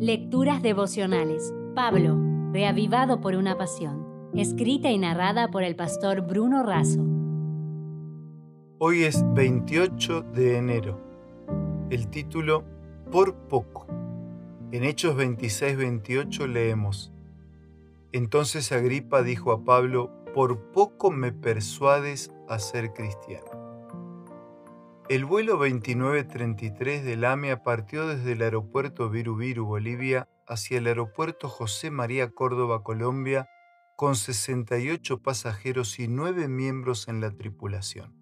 Lecturas devocionales. Pablo, reavivado por una pasión. Escrita y narrada por el pastor Bruno Razo. Hoy es 28 de enero. El título Por poco. En Hechos 26-28 leemos. Entonces Agripa dijo a Pablo, por poco me persuades a ser cristiano. El vuelo 2933 del AMEA partió desde el aeropuerto Viru Bolivia, hacia el aeropuerto José María Córdoba, Colombia, con 68 pasajeros y 9 miembros en la tripulación.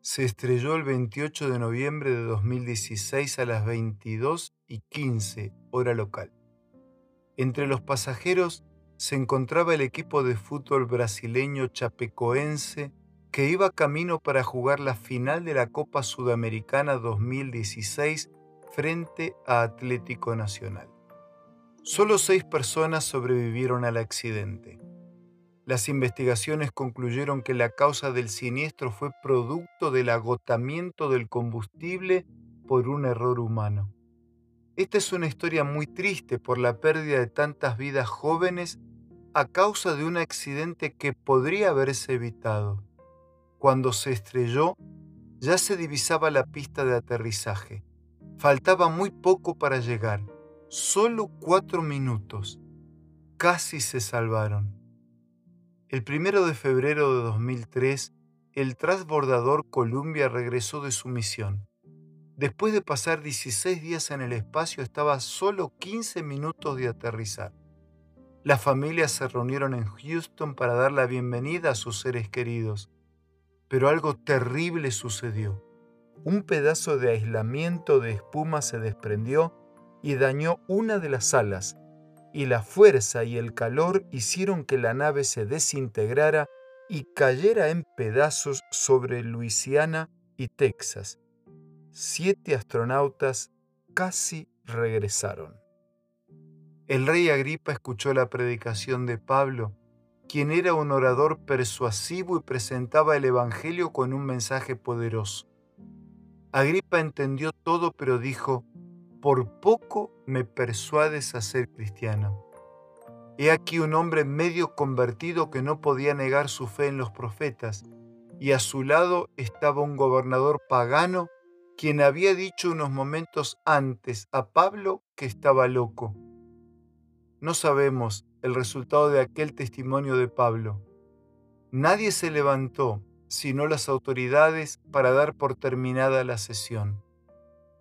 Se estrelló el 28 de noviembre de 2016 a las 22 y 15 hora local. Entre los pasajeros se encontraba el equipo de fútbol brasileño chapecoense que iba camino para jugar la final de la Copa Sudamericana 2016 frente a Atlético Nacional. Solo seis personas sobrevivieron al accidente. Las investigaciones concluyeron que la causa del siniestro fue producto del agotamiento del combustible por un error humano. Esta es una historia muy triste por la pérdida de tantas vidas jóvenes a causa de un accidente que podría haberse evitado. Cuando se estrelló, ya se divisaba la pista de aterrizaje. Faltaba muy poco para llegar, solo cuatro minutos. Casi se salvaron. El primero de febrero de 2003, el transbordador Columbia regresó de su misión. Después de pasar 16 días en el espacio, estaba solo 15 minutos de aterrizar. Las familias se reunieron en Houston para dar la bienvenida a sus seres queridos pero algo terrible sucedió. Un pedazo de aislamiento de espuma se desprendió y dañó una de las alas, y la fuerza y el calor hicieron que la nave se desintegrara y cayera en pedazos sobre Luisiana y Texas. Siete astronautas casi regresaron. El rey Agripa escuchó la predicación de Pablo quien era un orador persuasivo y presentaba el Evangelio con un mensaje poderoso. Agripa entendió todo, pero dijo, por poco me persuades a ser cristiano. He aquí un hombre medio convertido que no podía negar su fe en los profetas, y a su lado estaba un gobernador pagano quien había dicho unos momentos antes a Pablo que estaba loco. No sabemos el resultado de aquel testimonio de Pablo. Nadie se levantó, sino las autoridades, para dar por terminada la sesión.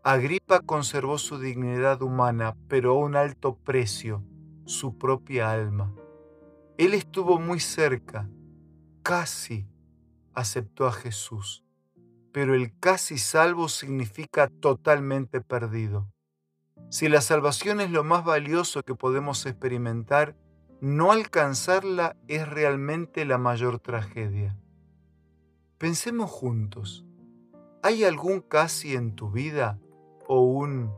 Agripa conservó su dignidad humana, pero a un alto precio, su propia alma. Él estuvo muy cerca, casi aceptó a Jesús, pero el casi salvo significa totalmente perdido. Si la salvación es lo más valioso que podemos experimentar, no alcanzarla es realmente la mayor tragedia. Pensemos juntos, ¿hay algún casi en tu vida o un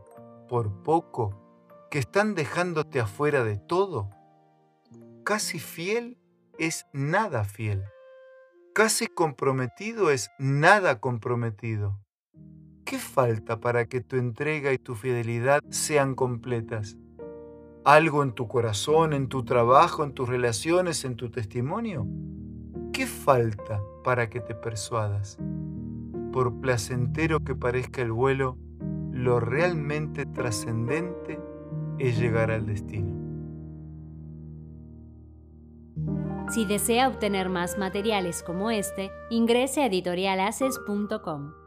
por poco que están dejándote afuera de todo? Casi fiel es nada fiel. Casi comprometido es nada comprometido. ¿Qué falta para que tu entrega y tu fidelidad sean completas? Algo en tu corazón, en tu trabajo, en tus relaciones, en tu testimonio? ¿Qué falta para que te persuadas? Por placentero que parezca el vuelo, lo realmente trascendente es llegar al destino. Si desea obtener más materiales como este, ingrese a editorialaces.com.